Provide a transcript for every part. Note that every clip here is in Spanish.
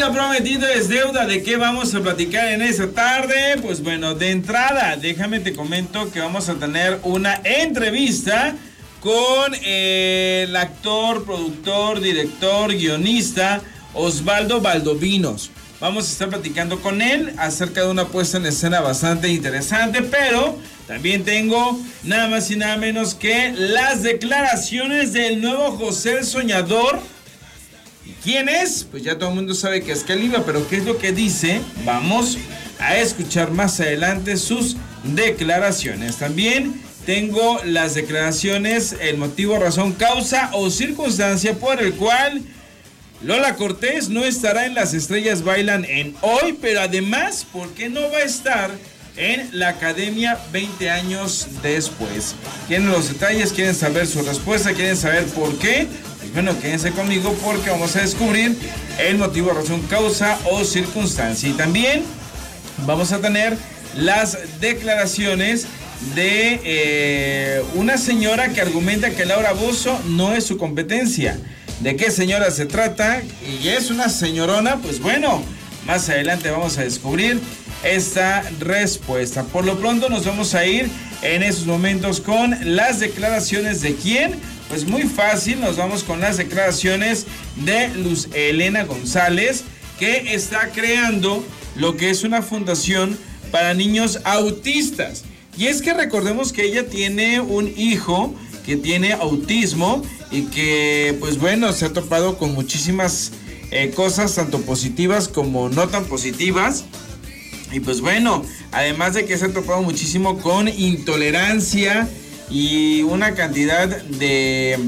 lo prometido es deuda. ¿De qué vamos a platicar en esta tarde? Pues bueno, de entrada, déjame te comento que vamos a tener una entrevista con eh, el actor, productor, director, guionista Osvaldo Valdovinos. Vamos a estar platicando con él acerca de una puesta en escena bastante interesante, pero también tengo nada más y nada menos que las declaraciones del nuevo José el Soñador. ¿Y quién es? Pues ya todo el mundo sabe que es Caliba, pero ¿qué es lo que dice? Vamos a escuchar más adelante sus declaraciones. También tengo las declaraciones, el motivo, razón, causa o circunstancia por el cual Lola Cortés no estará en Las Estrellas Bailan en hoy, pero además, ¿por qué no va a estar en la Academia 20 años después? ¿Quieren los detalles? ¿Quieren saber su respuesta? ¿Quieren saber por qué? Bueno, quédense conmigo porque vamos a descubrir el motivo, razón, causa o circunstancia. Y también vamos a tener las declaraciones de eh, una señora que argumenta que Laura Bozo no es su competencia de qué señora se trata y es una señorona, pues bueno, más adelante vamos a descubrir esta respuesta. Por lo pronto nos vamos a ir en esos momentos con las declaraciones de quién. Pues muy fácil, nos vamos con las declaraciones de Luz Elena González, que está creando lo que es una fundación para niños autistas. Y es que recordemos que ella tiene un hijo que tiene autismo y que pues bueno, se ha topado con muchísimas eh, cosas, tanto positivas como no tan positivas. Y pues bueno, además de que se ha topado muchísimo con intolerancia y una cantidad de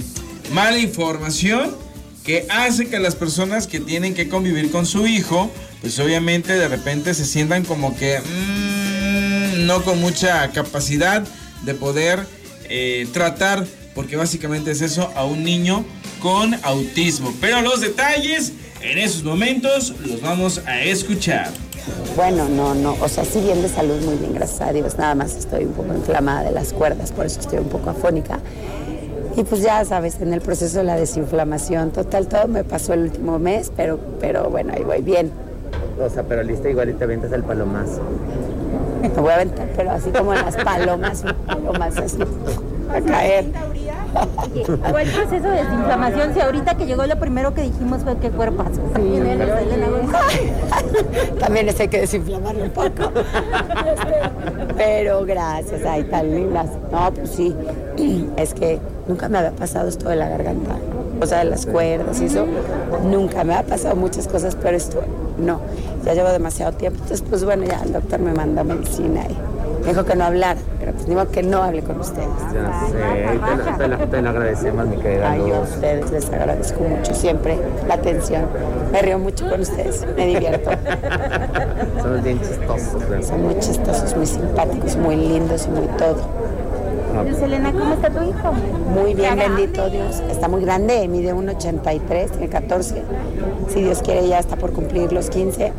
mala información que hace que las personas que tienen que convivir con su hijo, pues obviamente de repente se sientan como que mm, no con mucha capacidad de poder eh, tratar porque básicamente es eso, a un niño con autismo. Pero los detalles en esos momentos los vamos a escuchar. Bueno, no, no, o sea, sí bien de salud, muy bien, gracias a Dios. Nada más estoy un poco inflamada de las cuerdas, por eso estoy un poco afónica. Y pues ya sabes, en el proceso de la desinflamación, total, todo me pasó el último mes, pero, pero bueno, ahí voy bien. O sea, pero lista igual y te avientas el palomazo. Me voy a aventar, pero así como en las palomas, palomas así, a caer. ¿Cuál el proceso de desinflamación? Si ahorita que llegó lo primero que dijimos fue que cuerpazo. Sí, También hay que desinflamarlo un poco. Pero gracias, ay, tan lindas. No, pues sí, es que nunca me había pasado esto de la garganta. O sea, de las cuerdas y eso. Nunca me ha pasado muchas cosas, pero esto no. Ya llevo demasiado tiempo. Entonces, pues bueno, ya el doctor me manda medicina y dijo que no hablar, pero pues digo que no hable con ustedes. Ya sé, te, lo, te, agradecemos, mi querida Ay, a ustedes les agradezco mucho siempre la atención. Me río mucho con ustedes, me divierto. Son bien chistosos. ¿verdad? Son muy chistosos, muy simpáticos, muy lindos y muy todo. Luz Elena, ¿cómo está tu hijo? Muy bien, bendito Dios. Está muy grande, mide 1,83, tiene 14. Si Dios quiere, ya está por cumplir los 15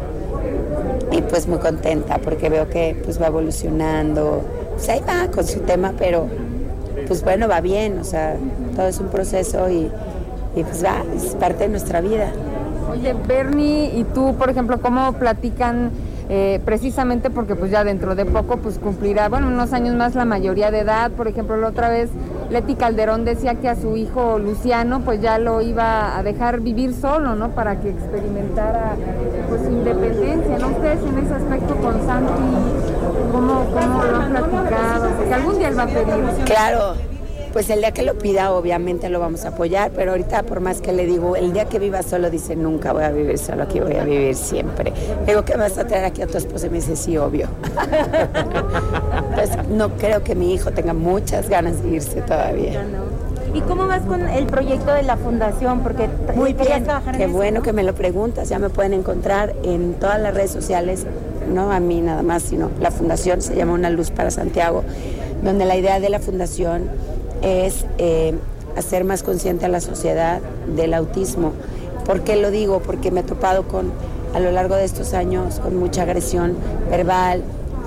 y pues muy contenta porque veo que pues va evolucionando. Pues ahí va con su tema, pero pues bueno, va bien, o sea, todo es un proceso y, pues va, es parte de nuestra vida. Oye, Bernie y tú, por ejemplo, ¿cómo platican eh, precisamente porque pues ya dentro de poco pues cumplirá, bueno, unos años más la mayoría de edad. Por ejemplo, la otra vez Leti Calderón decía que a su hijo Luciano pues ya lo iba a dejar vivir solo, ¿no? Para que experimentara pues independencia, ¿no? Ustedes en ese aspecto con Santi, ¿cómo, cómo lo han platicado? Porque algún día él va a pedir. Claro, pues el día que lo pida obviamente lo vamos a apoyar, pero ahorita por más que le digo, el día que viva solo dice nunca voy a vivir solo, aquí voy a vivir siempre. digo, ¿qué vas a traer aquí a tu esposa? Y me dice, sí, obvio. Entonces no creo que mi hijo tenga muchas ganas de irse todavía. ¿Y cómo vas con el proyecto de la fundación? Porque muy bien, qué bueno que me lo preguntas. Ya me pueden encontrar en todas las redes sociales, no a mí nada más, sino la fundación se llama Una Luz para Santiago, donde la idea de la fundación es eh, hacer más consciente a la sociedad del autismo. ¿Por qué lo digo? Porque me he topado con, a lo largo de estos años, con mucha agresión verbal,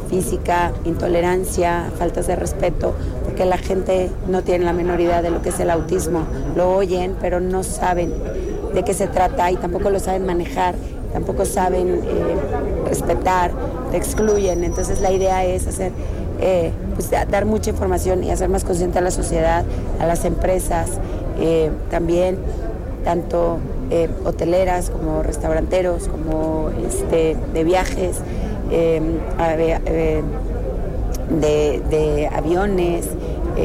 física, intolerancia, faltas de respeto, porque la gente no tiene la menor idea de lo que es el autismo. Lo oyen, pero no saben de qué se trata y tampoco lo saben manejar. tampoco saben eh, respetar, te excluyen. Entonces la idea es hacer, eh, pues, dar mucha información y hacer más consciente a la sociedad, a las empresas, eh, también tanto hoteleras como restauranteros, como este, de viajes, de aviones,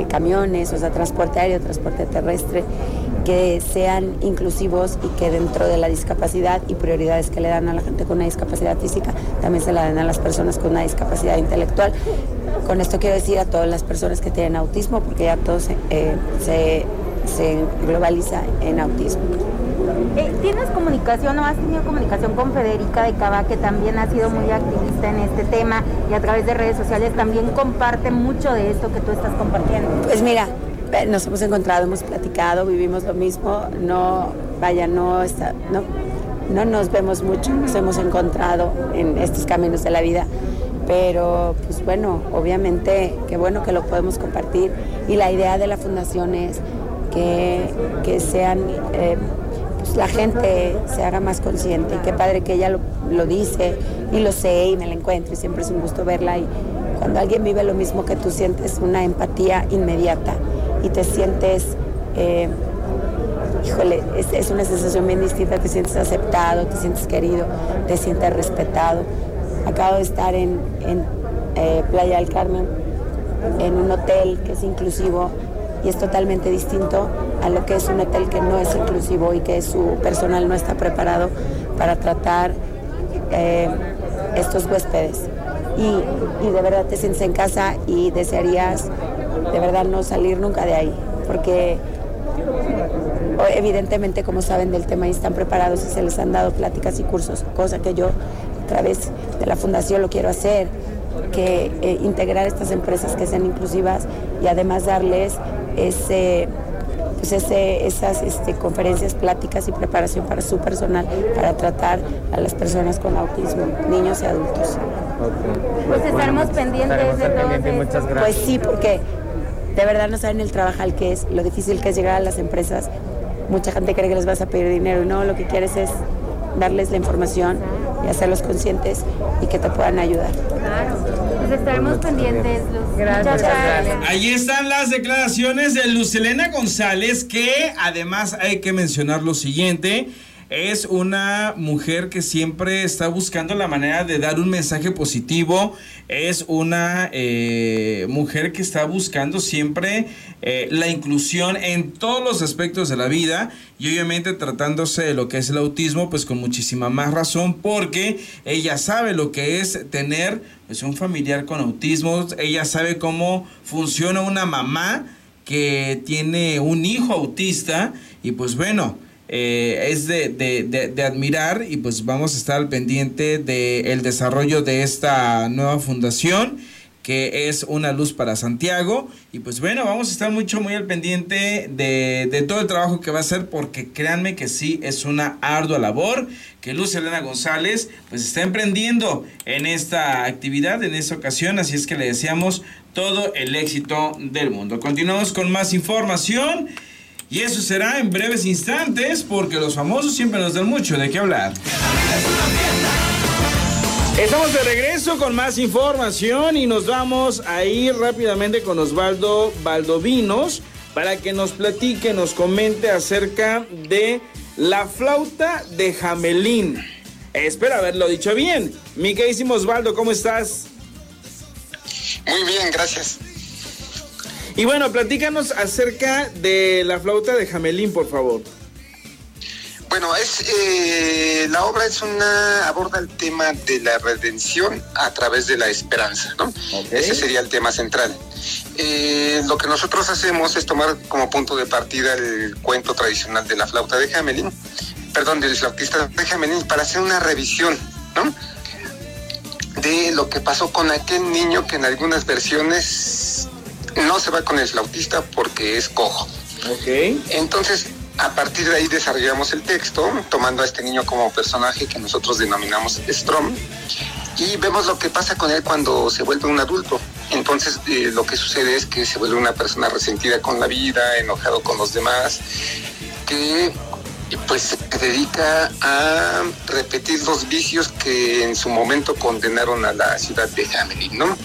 camiones, o sea, transporte aéreo, transporte terrestre que sean inclusivos y que dentro de la discapacidad y prioridades que le dan a la gente con una discapacidad física, también se la den a las personas con una discapacidad intelectual. Con esto quiero decir a todas las personas que tienen autismo, porque ya todo se, eh, globaliza en autismo. Eh, ¿Tienes comunicación o has tenido comunicación con Federica de Cava, que también ha sido muy activista en este tema y a través de redes sociales también comparte mucho de esto que tú estás compartiendo? Pues mira, nos hemos encontrado, hemos platicado, vivimos lo mismo, no, vaya, no, no, no nos vemos mucho, nos hemos encontrado en estos caminos de la vida, pero pues bueno, obviamente qué bueno que lo podemos compartir. Y la idea de la fundación es que, que sean, eh, pues la gente se haga más consciente, qué padre que ella lo, lo dice. Y lo sé y me la encuentro y siempre es un gusto verla. Y cuando alguien vive lo mismo que tú sientes una empatía inmediata y te sientes, eh, híjole, es, una sensación bien distinta, te sientes aceptado, te sientes querido, te sientes respetado. Acabo de estar en, eh, Playa del Carmen, en un hotel que es inclusivo y es totalmente distinto a lo que es un hotel que no es inclusivo y que su personal no está preparado para tratar eh, estos huéspedes. Y, y, de verdad te sientes en casa y desearías de verdad no salir nunca de ahí, porque evidentemente como saben del tema y están preparados y se les han dado pláticas y cursos, cosa que yo a través de la fundación lo quiero hacer, que eh, integrar estas empresas que sean inclusivas y además darles ese pues ese, esas este, conferencias, pláticas y preparación para su personal para tratar a las personas con autismo, niños y adultos. Pues estaremos pendientes de todo. Muchas gracias. Pues sí, porque de verdad no saben el trabajo que es, lo difícil que es llegar a las empresas. Mucha gente cree que les vas a pedir dinero y no, lo que quieres es darles la información y hacerlos conscientes y que te puedan ayudar. Claro, pues estaremos pendientes, Luz. Gracias. gracias. Ahí están las declaraciones de Luz Elena González, que además hay que mencionar lo siguiente es una mujer que siempre está buscando la manera de dar un mensaje positivo. Es una eh, mujer que está buscando siempre eh, la inclusión en todos los aspectos de la vida. Y obviamente tratándose de lo que es el autismo, pues con muchísima más razón, porque ella sabe lo que es tener pues, un familiar con autismo. Ella sabe cómo funciona una mamá que tiene un hijo autista. Y pues bueno eh, es de, de, de, admirar y pues vamos a estar al pendiente del desarrollo de esta nueva fundación que es una luz para Santiago. Y pues bueno, vamos a estar mucho, muy al pendiente de, de, todo el trabajo que va a hacer, porque créanme que sí, es una ardua labor que Luz Elena González pues está emprendiendo en esta actividad, en esta ocasión. Así es que le deseamos todo el éxito del mundo. Continuamos con más información. Y eso será en breves instantes porque los famosos siempre nos dan mucho de qué hablar. Estamos de regreso con más información y nos vamos a ir rápidamente con Osvaldo Valdovinos para que nos platique, nos comente acerca de la flauta de Jamelín. Espero haberlo dicho bien. Mi queridísimo Osvaldo, ¿cómo estás? Muy bien, gracias. Y bueno, platícanos acerca de la flauta de Jamelín, por favor. Bueno, es eh, la obra es una aborda el tema de la redención a través de la esperanza, ¿no? Ese sería el tema central. Eh, lo que nosotros hacemos es tomar como punto de partida el cuento tradicional de la flauta de Jamelín, perdón, del flautista de Jamelín, para hacer una revisión, ¿no? De lo que pasó con aquel niño que en algunas versiones no se va con el flautista porque es cojo. Ok. Entonces, a partir de ahí desarrollamos el texto, tomando a este niño como personaje que nosotros denominamos Strom, y vemos lo que pasa con él cuando se vuelve un adulto. Entonces, eh, lo que sucede es que se vuelve una persona resentida con la vida, enojado con los demás, que pues se dedica a repetir los vicios que en su momento condenaron a la ciudad de Hamelin, ¿no?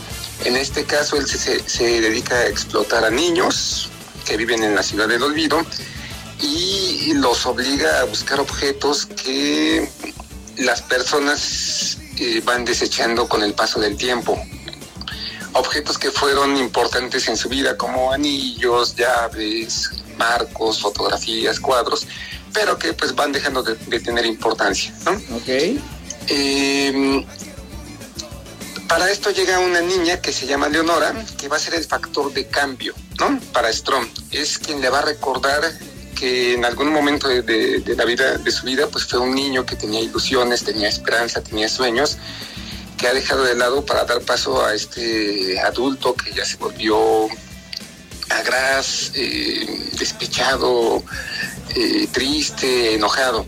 En este caso él se, se dedica a explotar a niños que viven en la ciudad del olvido y los obliga a buscar objetos que las personas eh, van desechando con el paso del tiempo. Objetos que fueron importantes en su vida, como anillos, llaves, marcos, fotografías, cuadros, pero que pues van dejando de, tener importancia. ¿no? Ok. Em, para esto llega una niña que se llama Leonora, que va a ser el factor de cambio, ¿no? Para Strom. Es quien le va a recordar que en algún momento de, la vida, de su vida, pues fue un niño que tenía ilusiones, tenía esperanza, tenía sueños, que ha dejado de lado para dar paso a este adulto que ya se volvió agraz, eh, despechado, eh, triste, enojado.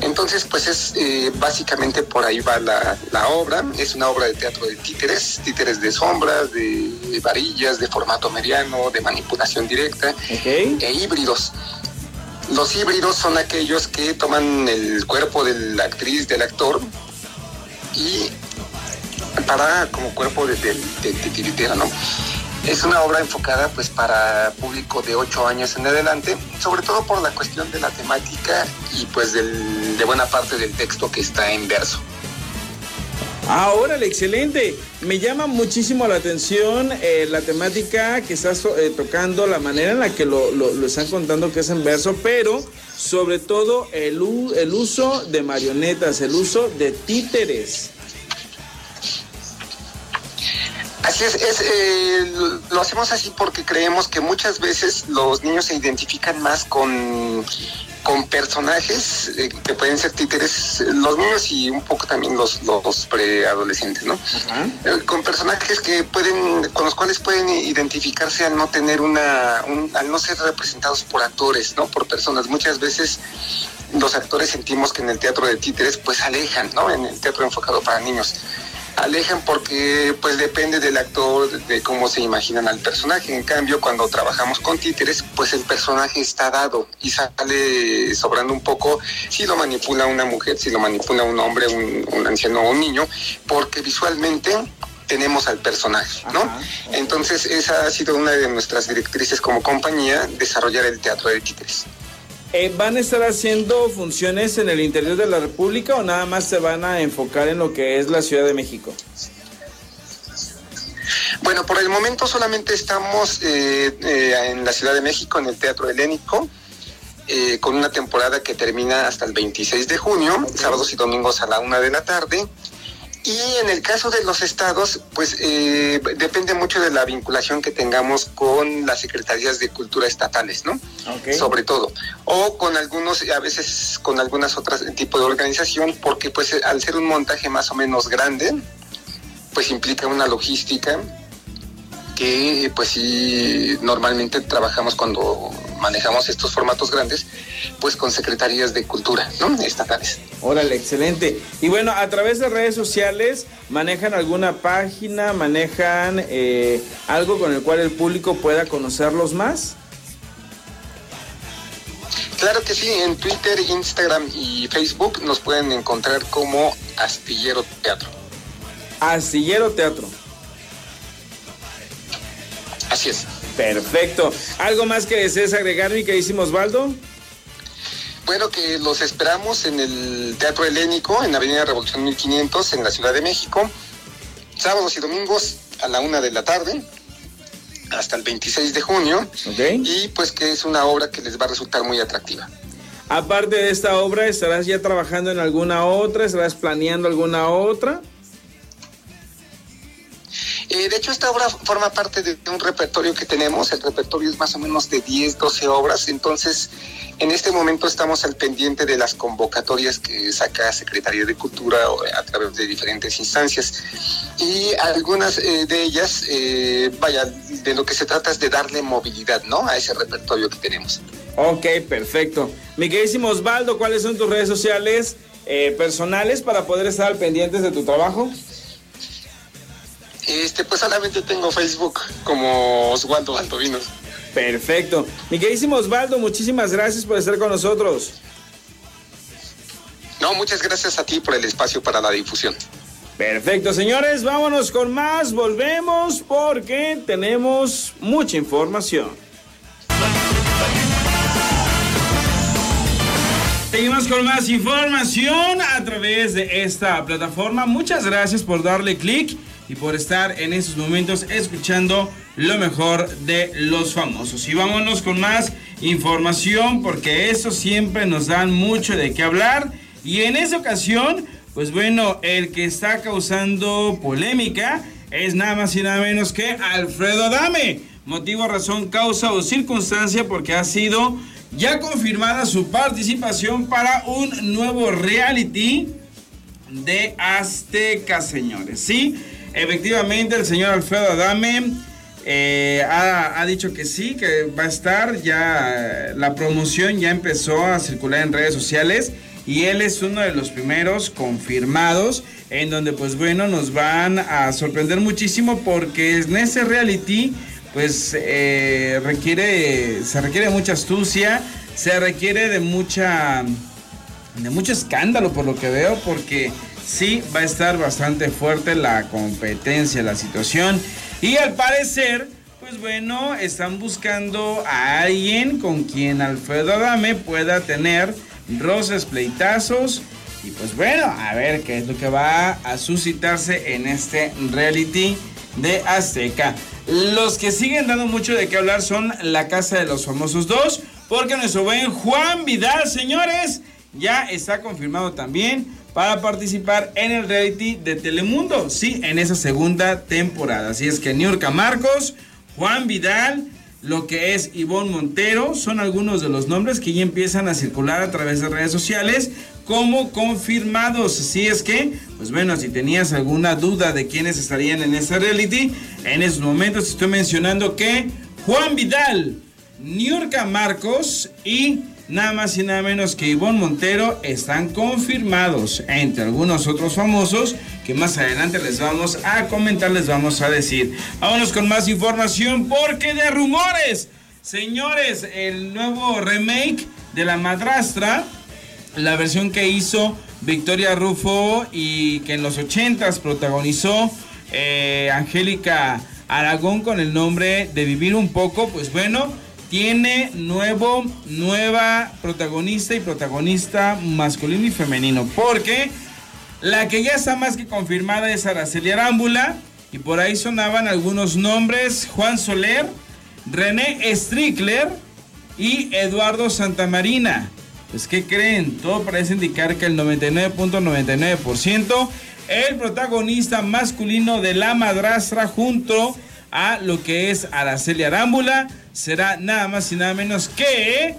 Entonces, pues es eh, básicamente por ahí va la, obra. Es una obra de teatro de títeres, títeres de sombras, de, varillas, de formato mediano, de manipulación directa e híbridos. Los híbridos son aquellos que toman el cuerpo de la actriz, del actor, y para como cuerpo de, de, ¿no? Es una obra enfocada pues para público de 8 años en adelante, sobre todo por la cuestión de la temática y pues de buena parte del texto que está en verso. Ah, órale, excelente. Me llama muchísimo la atención eh, la temática que estás eh, tocando, la manera en la que lo, están contando que es en verso, pero sobre todo el, el uso de marionetas, el uso de títeres. Así es, es eh, lo hacemos así porque creemos que muchas veces los niños se identifican más con con personajes eh, que pueden ser títeres, los niños y un poco también los, los preadolescentes, ¿no? Eh, con personajes que pueden, con los cuales pueden identificarse al no tener una, al no ser representados por actores, ¿no? Por personas. Muchas veces los actores sentimos que en el teatro de títeres pues alejan, ¿no? En el teatro enfocado para niños alejan porque pues depende del actor, de cómo se imaginan al personaje. En cambio, cuando trabajamos con títeres, pues el personaje está dado y sale sobrando un poco si lo manipula una mujer, si lo manipula un hombre, un, anciano o un niño, porque visualmente tenemos al personaje, ¿no? Entonces esa ha sido una de nuestras directrices como compañía, desarrollar el teatro de títeres. Eh, ¿Van a estar haciendo funciones en el interior de la República o nada más se van a enfocar en lo que es la Ciudad de México? Bueno, por el momento solamente estamos eh, eh, en la Ciudad de México, en el Teatro Helénico, con una temporada que termina hasta el 26 de junio, sábados y domingos a la una de la tarde. Y en el caso de los estados, pues eh, depende mucho de la vinculación que tengamos con las secretarías de cultura estatales, ¿no? Sobre todo. O con algunos, a veces con algunas otras tipos de organización, porque pues al ser un montaje más o menos grande, pues implica una logística que pues sí normalmente trabajamos cuando manejamos estos formatos grandes, pues con secretarías de cultura, ¿no? Estatales. Órale, excelente. Y bueno, a través de redes sociales, ¿manejan alguna página, manejan eh, algo con el cual el público pueda conocerlos más? Claro que sí, en Twitter, Instagram y Facebook nos pueden encontrar como Astillero Teatro. Astillero Teatro. Así es. Perfecto. ¿Algo más que desees agregar, mi queridísimo Osvaldo? Bueno, que los esperamos en el Teatro Helénico, en Avenida Revolución 1500, en la Ciudad de México, sábados y domingos a la una de la tarde, hasta el 26 de junio. Y pues que es una obra que les va a resultar muy atractiva. Aparte de esta obra, ¿estarás ya trabajando en alguna otra? ¿Estarás planeando alguna otra? Eh, de hecho, esta obra forma parte de un repertorio que tenemos. El repertorio es más o menos de 10, 12 obras. Entonces, en este momento estamos al pendiente de las convocatorias que saca Secretaría de Cultura a través de diferentes instancias. Y algunas eh, de ellas, eh, vaya, de lo que se trata es de darle movilidad, ¿no? A ese repertorio que tenemos. Ok, perfecto. Mi queridísimo Osvaldo, ¿cuáles son tus redes sociales personales para poder estar al pendiente de tu trabajo? Este, pues solamente tengo Facebook como Osvaldo Valdovinos. Perfecto. Mi queridísimo Osvaldo, muchísimas gracias por estar con nosotros. No, muchas gracias a ti por el espacio para la difusión. Perfecto, señores, vámonos con más, volvemos porque tenemos mucha información. Seguimos con más información a través de esta plataforma. Muchas gracias por darle clic y por estar en estos momentos escuchando lo mejor de los famosos. Y vámonos con más información porque eso siempre nos dan mucho de qué hablar. Y en esta ocasión, pues bueno, el que está causando polémica es nada más y nada menos que Alfredo Adame. Motivo, razón, causa o circunstancia porque ha sido ya confirmada su participación para un nuevo reality de Azteca, señores. Sí, efectivamente el señor Alfredo Adame eh, ha, dicho que sí, que va a estar. Ya la promoción ya empezó a circular en redes sociales y él es uno de los primeros confirmados en donde pues bueno nos van a sorprender muchísimo porque en ese reality pues eh, requiere, se requiere mucha astucia, se requiere de mucha, de mucho escándalo por lo que veo, porque sí va a estar bastante fuerte la competencia, la situación. Y al parecer, pues bueno, están buscando a alguien con quien Alfredo Adame pueda tener roces, pleitazos. Y pues bueno, a ver qué es lo que va a suscitarse en este reality de Azteca. Los que siguen dando mucho de qué hablar son la Casa de los Famosos 2, porque nuestro buen Juan Vidal, señores, ya está confirmado también para participar en el reality de Telemundo, sí, en esa segunda temporada. Así es que Niurka Marcos, Juan Vidal, lo que es Ivonne Montero, son algunos de los nombres que ya empiezan a circular a través de redes sociales como confirmados. Si es que, pues bueno, si tenías alguna duda de quiénes estarían en esta reality, en estos momentos estoy mencionando que Juan Vidal, Niurka Marcos y nada más y nada menos que Ivonne Montero están confirmados entre algunos otros famosos que más adelante les vamos a comentar, les vamos a decir. Vámonos con más información porque de rumores, señores, el nuevo remake de La Madrastra la versión que hizo Victoria Rufo y que en los 80s protagonizó eh, Angélica Aragón con el nombre de Vivir un poco, pues bueno, tiene nuevo, nueva protagonista y protagonista masculino y femenino. Porque la que ya está más que confirmada es Araceli Arámbula. Y por ahí sonaban algunos nombres: Juan Soler, René Strickler y Eduardo Santamarina. Pues, ¿qué creen? Todo parece indicar que el 99.99% el protagonista masculino de La Madrastra junto a lo que es Araceli Arámbula será nada más y nada menos que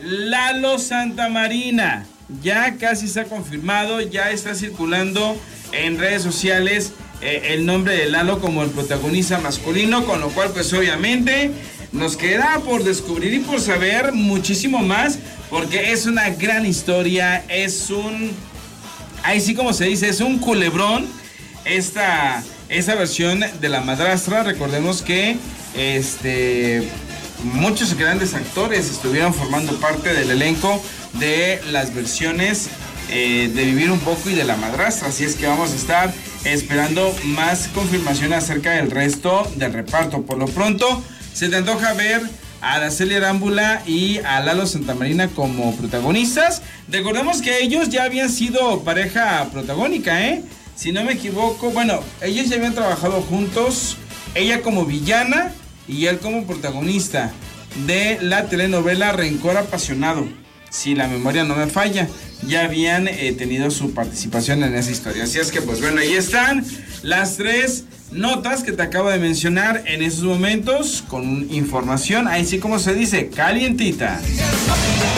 Lalo Santamarina. Ya casi está confirmado, ya está circulando en redes sociales eh, el nombre de Lalo como el protagonista masculino, con lo cual pues obviamente nos queda por descubrir y por saber muchísimo más, porque es una gran historia, es un, ahí sí como se dice, es un culebrón esta, esta versión de la madrastra. Recordemos que este, muchos grandes actores estuvieron formando parte del elenco de las versiones eh, de Vivir un poco y de la madrastra. Así es que vamos a estar esperando más confirmación acerca del resto del reparto. Por lo pronto, se te antoja ver a Araceli Arámbula y a Lalo Santamarina como protagonistas. Recordemos que ellos ya habían sido pareja protagónica, ¿eh? Si no me equivoco, bueno, ellos ya habían trabajado juntos, ella como villana y él como protagonista de la telenovela Rencor Apasionado. Si la memoria no me falla, ya habían eh, tenido su participación en esa historia. Así es que, pues bueno, ahí están las tres notas que te acabo de mencionar en esos momentos con información, ahí sí como se dice, calientita.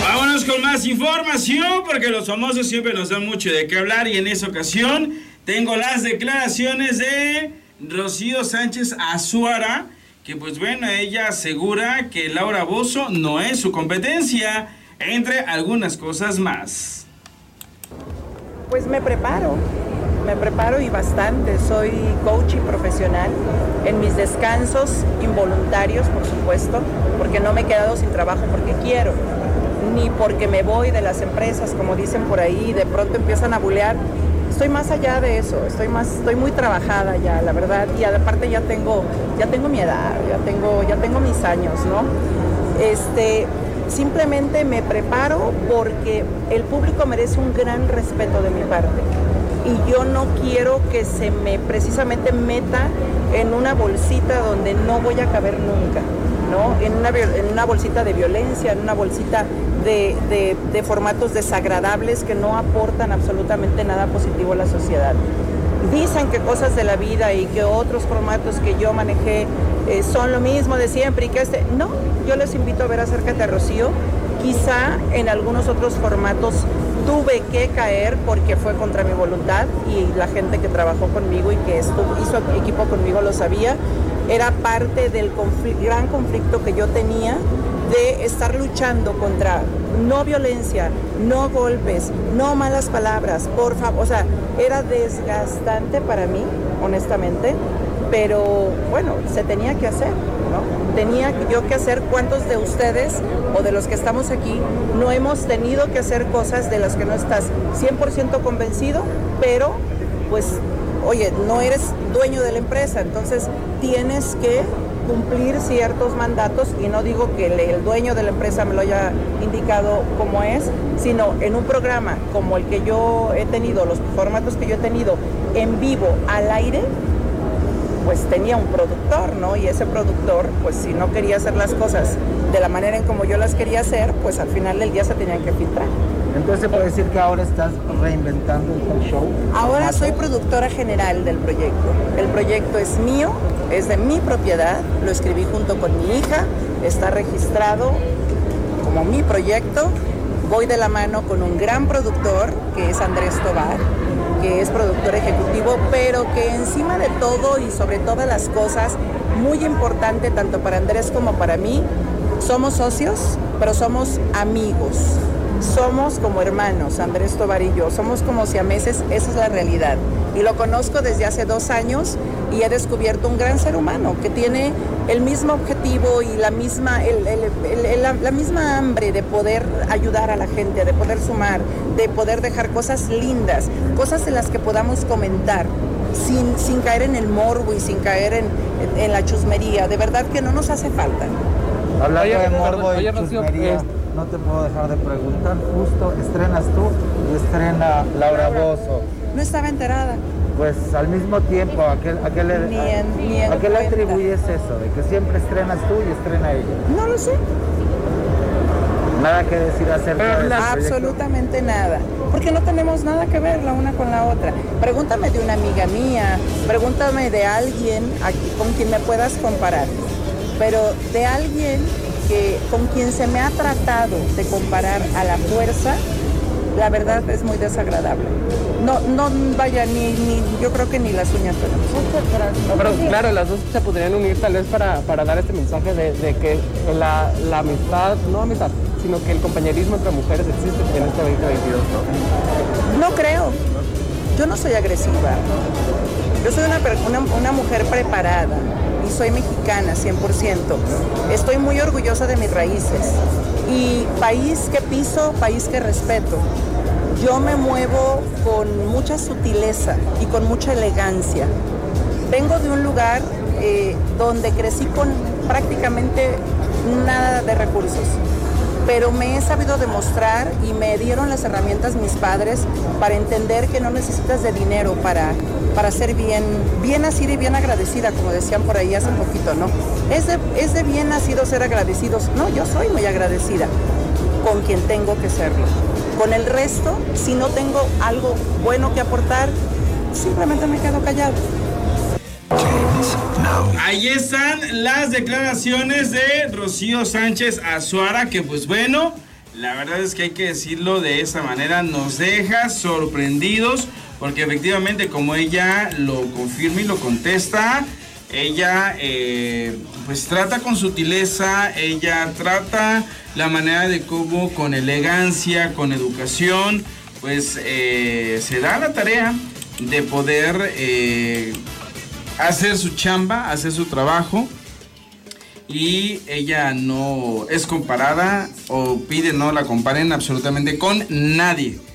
Vámonos con más información porque los famosos siempre nos dan mucho de qué hablar y en esa ocasión tengo las declaraciones de Rocío Sánchez Azuara, que pues bueno, ella asegura que Laura Bozo no es su competencia, entre algunas cosas más. Pues me preparo me preparo y bastante. Soy coach y profesional. En mis descansos involuntarios, por supuesto, porque no me he quedado sin trabajo porque quiero. ni porque me voy de las empresas, como dicen por ahí, de pronto empiezan a bulear. Estoy más allá de eso, estoy más, estoy muy trabajada ya, la verdad, y aparte ya tengo, ya tengo mi edad, ya tengo, ya tengo mis años, ¿no? Este, simplemente me preparo porque el público merece un gran respeto de mi parte y yo no quiero que se me precisamente meta en una bolsita donde no voy a caber nunca, ¿no? En una, en una bolsita de violencia, en una bolsita de, de, formatos desagradables que no aportan absolutamente nada positivo a la sociedad. Dicen que cosas de la vida y que otros formatos que yo manejé eh, son lo mismo de siempre y que este... No, yo les invito a ver Acércate a Rocío. Quizá en algunos otros formatos tuve que caer porque fue contra mi voluntad y la gente que trabajó conmigo y que estuvo, hizo equipo conmigo lo sabía. Era parte del gran conflicto que yo tenía de estar luchando contra no violencia, no golpes, no malas palabras, por favor. O sea, era desgastante para mí, honestamente, pero bueno, se tenía que hacer, ¿no? Tenía yo que hacer cuántos de ustedes o de los que estamos aquí no hemos tenido que hacer cosas de las que no estás 100% convencido, pero pues, oye, no eres dueño de la empresa, entonces tienes que cumplir ciertos mandatos y no digo que el, dueño de la empresa me lo haya indicado como es, sino en un programa como el que yo he tenido, los formatos que yo he tenido en vivo al aire, pues tenía un productor, ¿no? Y ese productor, pues si no quería hacer las cosas de la manera en como yo las quería hacer, pues al final del día se tenían que filtrar. Entonces se puede decir que ahora estás reinventando el show. Ahora soy productora general del proyecto. El proyecto es mío, es de mi propiedad, lo escribí junto con mi hija, está registrado como mi proyecto. Voy de la mano con un gran productor que es Andrés Tobar que es productor ejecutivo, pero que encima de todo y sobre todas las cosas, muy importante tanto para Andrés como para mí, somos socios, pero somos amigos. Somos como hermanos, Andrés Tobar y yo, somos como siameses, esa es la realidad. Y lo conozco desde hace dos años y he descubierto un gran ser humano que tiene el mismo objetivo y la misma, la, misma hambre de poder ayudar a la gente, de poder sumar, de poder dejar cosas lindas, cosas en las que podamos comentar. Sin, sin caer en el morbo y sin caer en, en, la chusmería, de verdad que no nos hace falta. Hablando de morbo y chusmería, no te puedo dejar de preguntar, justo estrenas tú y estrena Laura Bozo. No estaba enterada pues al mismo tiempo, ¿a qué, a qué le, le atribuyes eso? De que siempre estrenas tú y estrena ella. No lo sé. Nada que decir acerca de Absolutamente nada. Porque no tenemos nada que ver la una con la otra. Pregúntame de una amiga mía, pregúntame de alguien con quien me puedas comparar. Pero de alguien que con quien se me ha tratado de comparar a la fuerza, la verdad es muy desagradable. No, no vaya ni, ni yo creo que ni las uñas tenemos. No, pero claro, las dos se podrían unir tal vez para, dar este mensaje de, que la, amistad, no amistad, sino que el compañerismo entre mujeres existe en este 2022, ¿no? No creo. Yo no soy agresiva. Yo soy una, una mujer preparada soy mexicana 100%. Estoy muy orgullosa de mis raíces y país que piso, país que respeto. Yo me muevo con mucha sutileza y con mucha elegancia. Vengo de un lugar eh, donde crecí con prácticamente nada de recursos, pero me he sabido demostrar y me dieron las herramientas mis padres para entender que no necesitas de dinero para, para ser bien, bien nacida y bien agradecida, como decían por ahí hace poquito, ¿no? Es de, es de bien nacido ser agradecidos. No, yo soy muy agradecida con quien tengo que serlo. Con el resto, si no tengo algo bueno que aportar, simplemente me quedo callado. Ahí están las declaraciones de Rocío Sánchez Azuara, que pues bueno, la verdad es que hay que decirlo de esa manera, nos deja sorprendidos, porque efectivamente como ella lo confirma y lo contesta, ella eh, pues trata con sutileza, ella trata la manera de cómo con elegancia, con educación, pues eh, se da la tarea de poder eh, hacer su chamba, hacer su trabajo. y ella no es comparada o pide no la comparen absolutamente con nadie.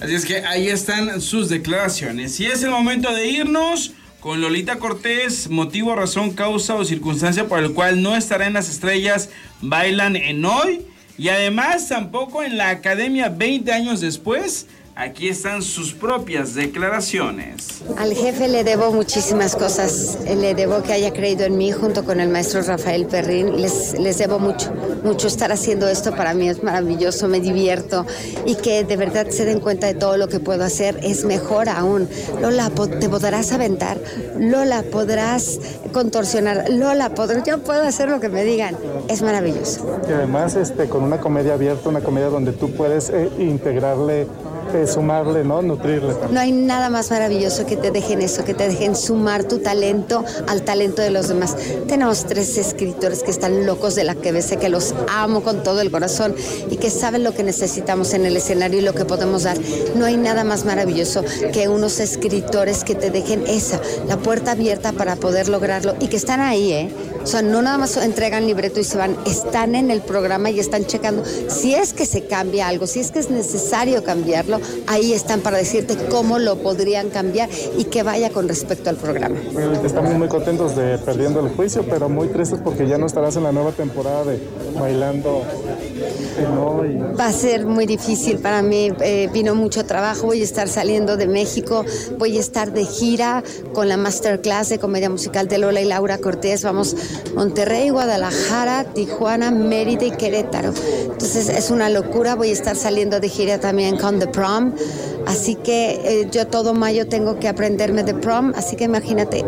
Así es que ahí están sus declaraciones. Y es el momento de irnos con Lolita Cortés, motivo, razón, causa o circunstancia por el cual no estará en las estrellas, bailan en hoy. Y además tampoco en la academia 20 años después Aquí están sus propias declaraciones. Al jefe le debo muchísimas cosas. Le debo que haya creído en mí junto con el maestro Rafael Perrín. Les, les debo mucho, mucho estar haciendo esto. Para mí es maravilloso, me divierto y que de verdad se den cuenta de todo lo que puedo hacer es mejor aún. Lola, te podrás aventar. Lola, podrás contorsionar. Lola, yo puedo hacer lo que me digan. Es maravilloso. Y además este, con una comedia abierta, una comedia donde tú puedes eh, integrarle sumarle, ¿no? Nutrirle. No hay nada más maravilloso que te dejen eso, que te dejen sumar tu talento al talento de los demás. Tenemos tres escritores que están locos de la que ves, que los amo con todo el corazón y que saben lo que necesitamos en el escenario y lo que podemos dar. No hay nada más maravilloso que unos escritores que te dejen esa, la puerta abierta para poder lograrlo y que están ahí, ¿eh? O sea, no nada más entregan libreto y se van, están en el programa y están checando si es que se cambia algo, si es que es necesario cambiarlo, ahí están para decirte cómo lo podrían cambiar y que vaya con respecto al programa. estamos muy contentos de perdiendo el juicio, pero muy tristes porque ya no estarás en la nueva temporada de Bailando Va a ser muy difícil para mí, eh, vino mucho trabajo, voy a estar saliendo de México, voy a estar de gira con la masterclass de comedia musical de Lola y Laura Cortés, vamos Monterrey, Guadalajara, Tijuana, Mérida y Querétaro. Entonces es una locura, voy a estar saliendo de gira también con The Prom, así que eh, yo todo mayo tengo que aprenderme de Prom, así que imagínate,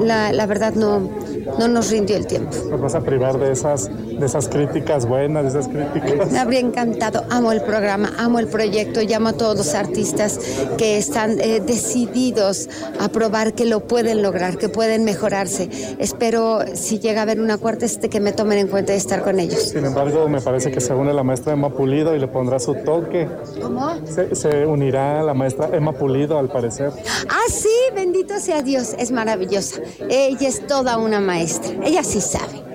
la verdad no, no nos rindió el tiempo. ¿Nos vas a privar de esas, de esas críticas buenas, de esas críticas? Me habría encantado, amo el programa, amo el proyecto, llamo a todos los artistas que están eh, decididos a probar que lo pueden lograr, que pueden mejorarse. Espero, si llega a haber una cuarta, este, que me tomen en cuenta de estar con ellos. Sin embargo, me parece que se une la maestra Emma Pulido y le pondrá su toque. ¿Cómo? Se, se unirá la maestra Emma Pulido, al parecer. Ah, sí, bendito sea Dios, es maravillosa. Ella es toda una maestra, ella sí sabe.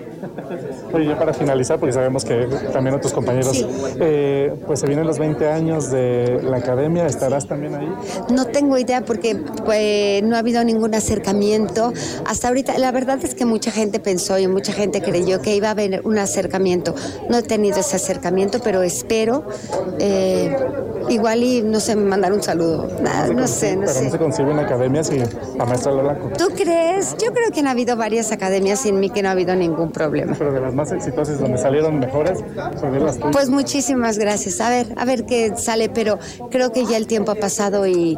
Oye, ya para finalizar, porque sabemos que también otros compañeros, eh, pues se vienen los 20 años de la academia, ¿estarás también ahí? No tengo idea porque pues, no ha habido ningún acercamiento. Hasta ahorita, la verdad es que mucha gente pensó y mucha gente creyó que iba a haber un acercamiento. No he tenido ese acercamiento, pero espero. Eh, igual y, no sé, mandar un saludo. no sé, no sé. no se consigue una academia sin la maestra Lola. ¿Tú crees? Yo creo que han habido varias academias sin mí que no ha habido ningún problema. Pero de las más exitosas, donde salieron mejores, son las Pues muchísimas gracias. A ver, a ver qué sale, pero creo que ya el tiempo ha pasado y,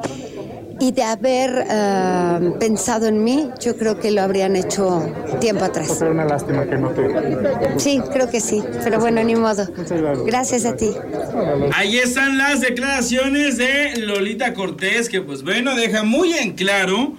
y de haber eh, pensado en mí, yo creo que lo habrían hecho tiempo atrás. Fue una lástima que no te... Sí, creo que sí, pero bueno, ni modo. Gracias a ti. Ahí están las declaraciones de Lolita Cortés, que pues bueno, deja muy en claro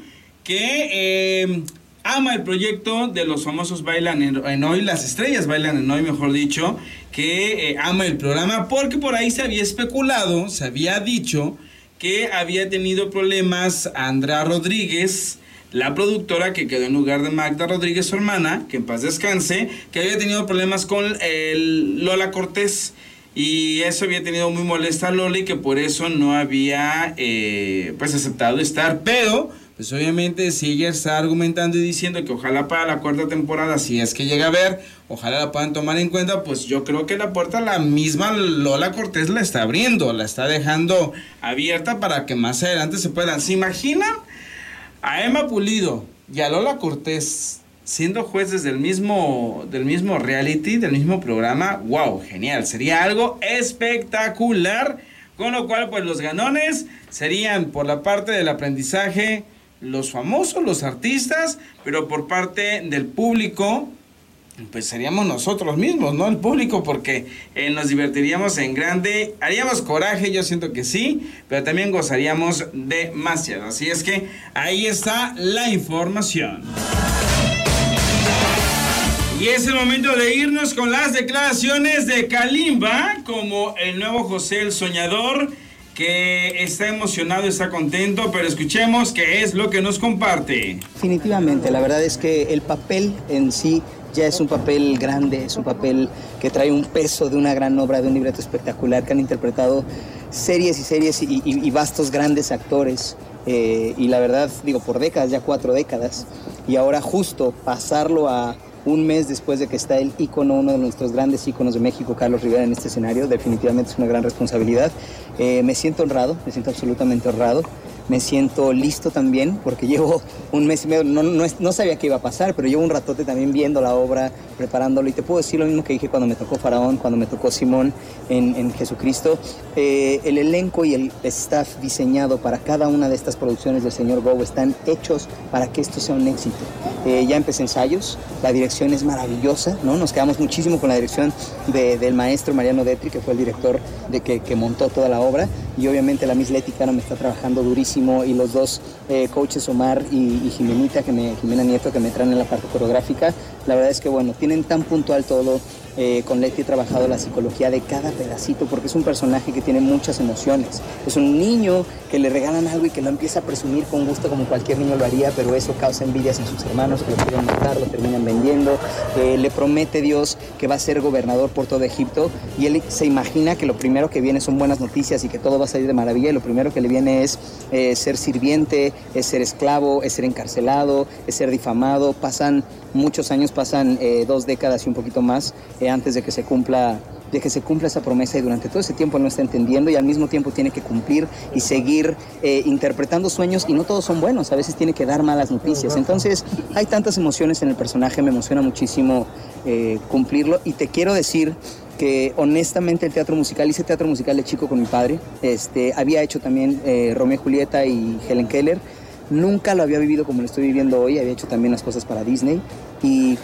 que... Eh, ama el proyecto de los famosos Bailan en, Hoy, las estrellas Bailan en Hoy, mejor dicho, que eh, ama el programa porque por ahí se había especulado, se había dicho que había tenido problemas Andrea Rodríguez, la productora que quedó en lugar de Magda Rodríguez, su hermana, que en paz descanse, que había tenido problemas con el Lola Cortés. Y eso había tenido muy molesta a Lola y que por eso no había eh, pues aceptado estar. Pero pues obviamente si ella está argumentando y diciendo que ojalá para la cuarta temporada, si es que llega a ver, ojalá la puedan tomar en cuenta, pues yo creo que la puerta la misma Lola Cortés la está abriendo, la está dejando abierta para que más adelante se puedan. ¿Se imaginan a Emma Pulido y a Lola Cortés siendo jueces del mismo, del mismo reality, del mismo programa? ¡Wow! Genial, sería algo espectacular. Con lo cual, pues los ganones serían por la parte del aprendizaje, los famosos, los artistas, pero por parte del público, pues seríamos nosotros mismos, ¿no? El público, porque eh, nos divertiríamos en grande, haríamos coraje, yo siento que sí, pero también gozaríamos demasiado. Así es que ahí está la información. Y es el momento de irnos con las declaraciones de Kalimba como el nuevo José el Soñador que está emocionado, está contento, pero escuchemos qué es lo que nos comparte. Definitivamente, la verdad es que el papel en sí ya es un papel grande, es un papel que trae un peso de una gran obra, de un libreto espectacular que han interpretado series y series y, vastos grandes actores. Eh, y la verdad, digo, por décadas, ya cuatro décadas. Y ahora justo pasarlo a un mes después de que está el ícono, uno de nuestros grandes íconos de México, Carlos Rivera, en este escenario, definitivamente es una gran responsabilidad. Eh, me siento honrado, me siento absolutamente honrado me siento listo también porque llevo un mes y medio, no, no, sabía qué iba a pasar, pero llevo un ratote también viendo la obra, preparándolo y te puedo decir lo mismo que dije cuando me tocó Faraón, cuando me tocó Simón en, Jesucristo. Eh, el elenco y el staff diseñado para cada una de estas producciones del señor Go están hechos para que esto sea un éxito. Eh, ya empecé ensayos, la dirección es maravillosa, ¿no? nos quedamos muchísimo con la dirección del maestro Mariano Detri, que fue el director de que, que montó toda la obra y obviamente la Miss Leticana me está trabajando durísimo y los dos eh, coaches Omar y, Jimenita, que me, Jimena Nieto, que me traen en la parte coreográfica, la verdad es que bueno, tienen tan puntual todo eh, con Leti he trabajado la psicología de cada pedacito porque es un personaje que tiene muchas emociones. Es un niño que le regalan algo y que lo empieza a presumir con gusto como cualquier niño lo haría, pero eso causa envidias en sus hermanos que lo quieren matar, lo terminan vendiendo. Eh, le promete Dios que va a ser gobernador por todo Egipto y él se imagina que lo primero que viene son buenas noticias y que todo va a salir de maravilla y lo primero que le viene es eh, ser sirviente, es ser esclavo, es ser encarcelado, es ser difamado. Pasan muchos años, pasan dos décadas y un poquito más antes de que se cumpla de que se cumpla esa promesa y durante todo ese tiempo él no está entendiendo y al mismo tiempo tiene que cumplir y seguir eh, interpretando sueños y no todos son buenos, a veces tiene que dar malas noticias. Entonces hay tantas emociones en el personaje, me emociona muchísimo eh, cumplirlo y te quiero decir que honestamente el teatro musical, hice teatro musical de chico con mi padre, este, había hecho también eh, Romeo y Julieta y Helen Keller, nunca lo había vivido como lo estoy viviendo hoy, había hecho también las cosas para Disney y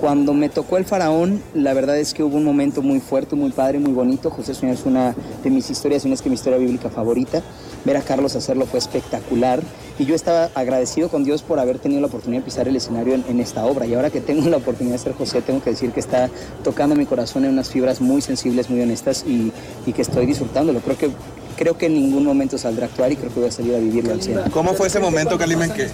cuando me tocó el faraón, la verdad es que hubo un momento muy fuerte, muy padre, muy bonito. José es una de mis historias, una es que mi historia bíblica favorita. Ver a Carlos hacerlo fue espectacular y yo estaba agradecido con Dios por haber tenido la oportunidad de pisar el escenario en, esta obra. Y ahora que tengo la oportunidad de ser José, tengo que decir que está tocando mi corazón en unas fibras muy sensibles, muy honestas y, y que estoy disfrutándolo. Creo que creo que en ningún momento saldrá a actuar y creo que voy a salir a vivirlo al cielo. ¿Cómo fue ese momento, Calimen? Que...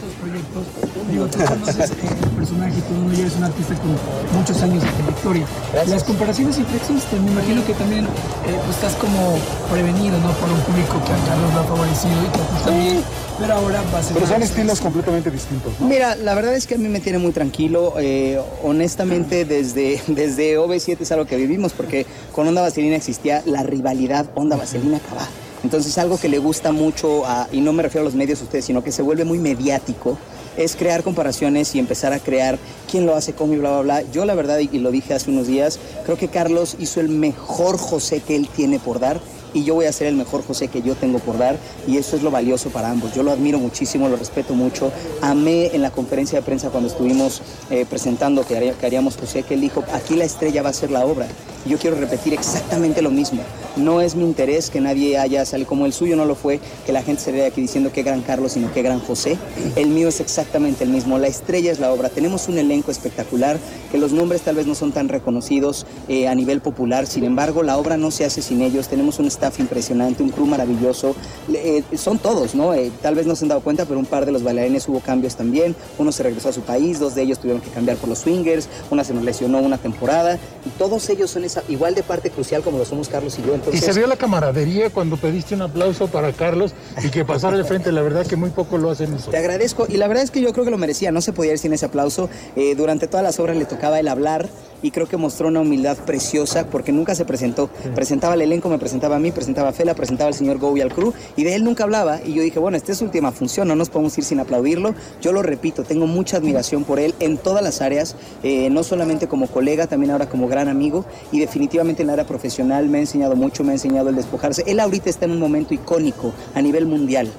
Digo, tú conoces el personaje, tú no eres un artista con muchos años de trayectoria. Las comparaciones siempre existen. Me imagino que también eh, pues, estás como prevenido, ¿no? Por un público que a Carlos lo ha favorecido y que a también. Pero ahora va a ser. Pero son estilos completamente distintos, ¿no? Mira, la verdad es que a mí me tiene muy tranquilo. Eh, honestamente, desde, desde OV7 es algo que vivimos, porque con Onda Vaselina existía la rivalidad Onda Vaselina Cabá. Entonces algo que le gusta mucho, y no me refiero a los medios a ustedes, sino que se vuelve muy mediático, es crear comparaciones y empezar a crear quién lo hace, cómo y bla, bla, bla. Yo la verdad, y lo dije hace unos días, creo que Carlos hizo el mejor José que él tiene por dar y yo voy a ser el mejor José que yo tengo por dar y eso es lo valioso para ambos. Yo lo admiro muchísimo, lo respeto mucho. Amé en la conferencia de prensa cuando estuvimos eh, presentando que, haríamos José, que él dijo, aquí la estrella va a ser la obra. Yo quiero repetir exactamente lo mismo. No es mi interés que nadie haya salido como el suyo no lo fue, que la gente se vea aquí diciendo qué gran Carlos, sino qué gran José. El mío es exactamente el mismo. La estrella es la obra. Tenemos un elenco espectacular, que los nombres tal vez no son tan reconocidos eh, a nivel popular. Sin embargo, la obra no se hace sin ellos. Tenemos un staff impresionante, un crew maravilloso. Eh, son todos, ¿no? Eh, tal vez no se han dado cuenta, pero un par de los bailarines hubo cambios también. Uno se regresó a su país, dos de ellos tuvieron que cambiar por los swingers, una se nos lesionó una temporada. Y todos ellos son igual de parte crucial como lo somos Carlos y yo. Y se vio la camaradería cuando pediste un aplauso para Carlos y que pasara de frente. La verdad que muy poco lo hacen eso. Te agradezco y la verdad es que yo creo que lo merecía. No se podía ir sin ese aplauso. Eh, durante todas las obras le tocaba el hablar y creo que mostró una humildad preciosa porque nunca se presentó. Presentaba el elenco, me presentaba a mí, presentaba a Fela, presentaba al señor Go y al crew y de él nunca hablaba y yo dije, bueno, esta es su última función, no nos podemos ir sin aplaudirlo. Yo lo repito, tengo mucha admiración por él en todas las áreas, eh, no solamente como colega, también ahora como gran amigo y definitivamente en la área profesional me ha enseñado mucho, me ha enseñado el despojarse. Él ahorita está en un momento icónico a nivel mundial.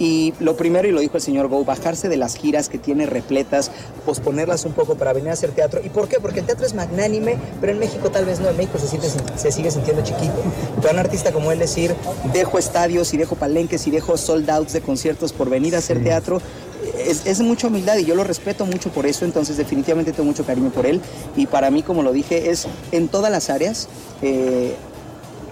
Y lo primero, y lo dijo el señor Go, bajarse de las giras que tiene repletas, posponerlas un poco para venir a hacer teatro. ¿Y por qué? Porque el teatro es magnánime, pero en México tal vez no, en México se, siente, se sigue sintiendo chiquito. Para un artista como él decir, dejo estadios y dejo palenques y dejo sold outs de conciertos por venir a hacer teatro, es, es, mucha humildad y yo lo respeto mucho por eso, entonces definitivamente tengo mucho cariño por él y para mí, como lo dije, es en todas las áreas. Eh,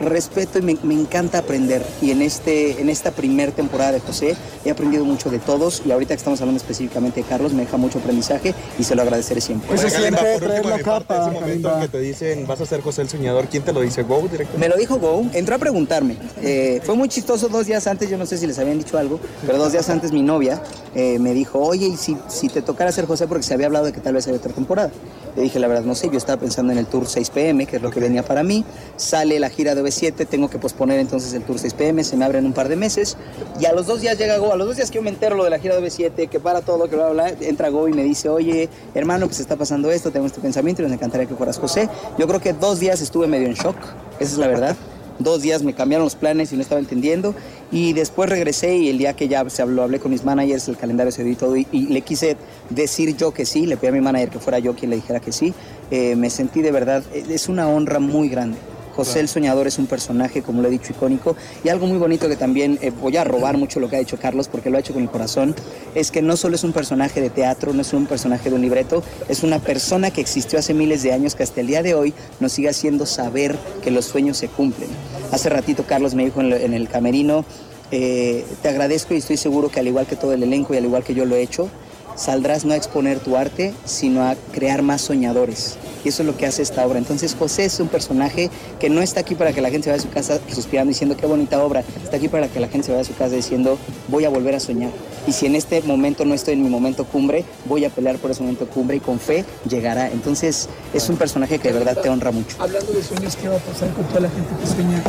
respeto y me, me encanta aprender. Y en, este, en esta primer temporada de José he aprendido mucho de todos y ahorita que estamos hablando específicamente de Carlos me deja mucho aprendizaje y se lo agradeceré siempre. Oye, Kalimba, por último, mi parte, ese momento en que te dicen vas a ser José el Soñador, ¿quién te lo dice? ¿Go directamente? Me lo dijo Go, entró a preguntarme. Eh, fue muy chistoso dos días antes, yo no sé si les habían dicho algo, pero dos días antes mi novia eh, me dijo, oye, ¿y si, si te tocara ser José? Porque se había hablado de que tal vez había otra temporada. Le dije, la verdad, no sé, yo estaba pensando en el Tour 6 pm, que es lo que venía para mí. Sale la gira de B7, tengo que posponer entonces el Tour 6 pm, se me abre en un par de meses. Y a los dos días llega Go, a los dos días que yo me entero lo de la gira de B7, que para todo, que bla, bla, bla, entra Go y me dice, oye, hermano, pues está pasando esto, tengo este pensamiento y nos encantaría que fueras José. Yo creo que dos días estuve medio en shock, esa es la verdad. Dos días me cambiaron los planes y no estaba entendiendo. Y después regresé y el día que ya se habló, hablé con mis managers, el calendario se dio y todo. Y, y le quise decir yo que sí, le pedí a mi manager que fuera yo quien le dijera que sí. Eh, me sentí de verdad, es una honra muy grande. José el Soñador es un personaje, como lo he dicho, icónico. Y algo muy bonito que también eh, voy a robar mucho lo que ha hecho Carlos, porque lo ha hecho con el corazón, es que no solo es un personaje de teatro, no es un personaje de un libreto, es una persona que existió hace miles de años que hasta el día de hoy nos sigue haciendo saber que los sueños se cumplen. Hace ratito Carlos me dijo en, el camerino, eh, te agradezco y estoy seguro que al igual que todo el elenco y al igual que yo lo he hecho, saldrás no a exponer tu arte, sino a crear más soñadores. Y eso es lo que hace esta obra. Entonces José es un personaje que no está aquí para que la gente se vaya a su casa suspirando diciendo qué bonita obra, está aquí para que la gente se vaya a su casa diciendo voy a volver a soñar. Y si en este momento no estoy en mi momento cumbre, voy a pelear por ese momento cumbre y con fe llegará. Entonces es un personaje que de verdad te honra mucho. Hablando de sueños, ¿qué va a pasar con toda la gente que sueña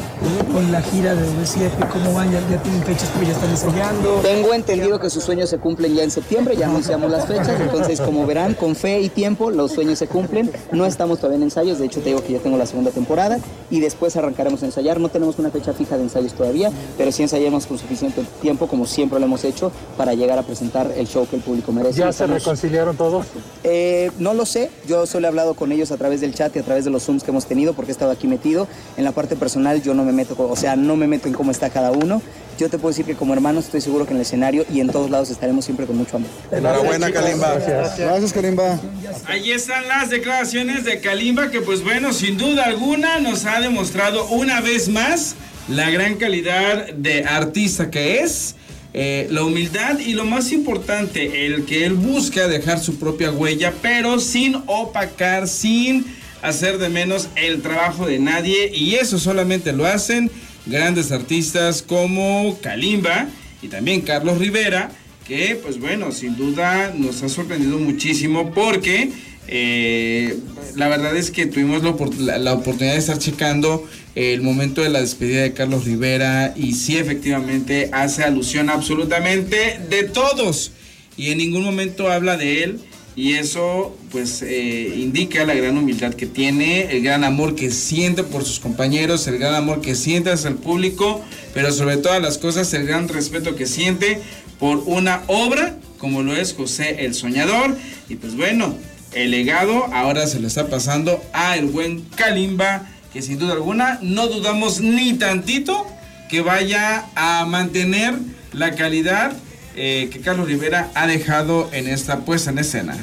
con la gira de V7? ¿Cómo van? ¿Ya, ya tienen fechas pero ya están ensayando? Tengo entendido que sus sueños se cumplen ya en septiembre, ya anunciamos las fechas, entonces como verán, con fe y tiempo los sueños se cumplen. No estamos todavía en ensayos, de hecho te digo que ya tengo la segunda temporada y después arrancaremos a ensayar. No tenemos una fecha fija de ensayos todavía, pero sí ensayemos con suficiente tiempo, como siempre lo hemos hecho, para llegar a presentar el show que el público merece. ¿Ya se Estamos- reconciliaron todos? Eh, no lo sé, yo solo he hablado con ellos a través del chat y a través de los Zooms que hemos tenido porque he estado aquí metido. En la parte personal yo no me meto, o sea, no me meto en cómo está cada uno. Yo te puedo decir que como hermanos estoy seguro que en el escenario y en todos lados estaremos siempre con mucho amor. Enhorabuena, Kalimba. Gracias, Kalimba. Ahí están las declaraciones de Kalimba que pues bueno, sin duda alguna nos ha demostrado una vez más la gran calidad de artista que es, eh, la humildad y lo más importante, el que él busca dejar su propia huella, pero sin opacar, sin hacer de menos el trabajo de nadie y eso solamente lo hacen grandes artistas como Kalimba y también Carlos Rivera que pues bueno, sin duda nos ha sorprendido muchísimo porque eh, la verdad es que tuvimos la, la- oportunidad de estar checando el momento de la despedida de Carlos Rivera y sí efectivamente hace alusión absolutamente de todos. Y en ningún momento habla de él y eso pues eh, indica la gran humildad que tiene, el gran amor que siente por sus compañeros, el gran amor que siente hacia el público, pero sobre todas las cosas el gran respeto que siente por una obra como lo es José el Soñador. Y pues bueno, el legado ahora se lo está pasando a el buen Kalimba, que sin duda alguna no dudamos ni tantito que vaya a mantener la calidad eh, que Carlos Rivera ha dejado en esta puesta en escena.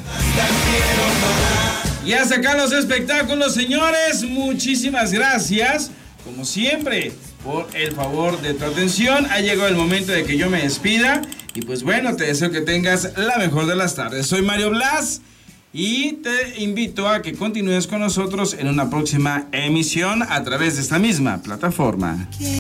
Y hasta acá los espectáculos, señores. Muchísimas gracias, como siempre, por el favor de tu atención. Ha llegado el momento de que yo me despida. Y pues bueno, te deseo que tengas la mejor de las tardes. Soy Mario Blas y te invito a que continúes con nosotros en una próxima emisión a través de esta misma plataforma.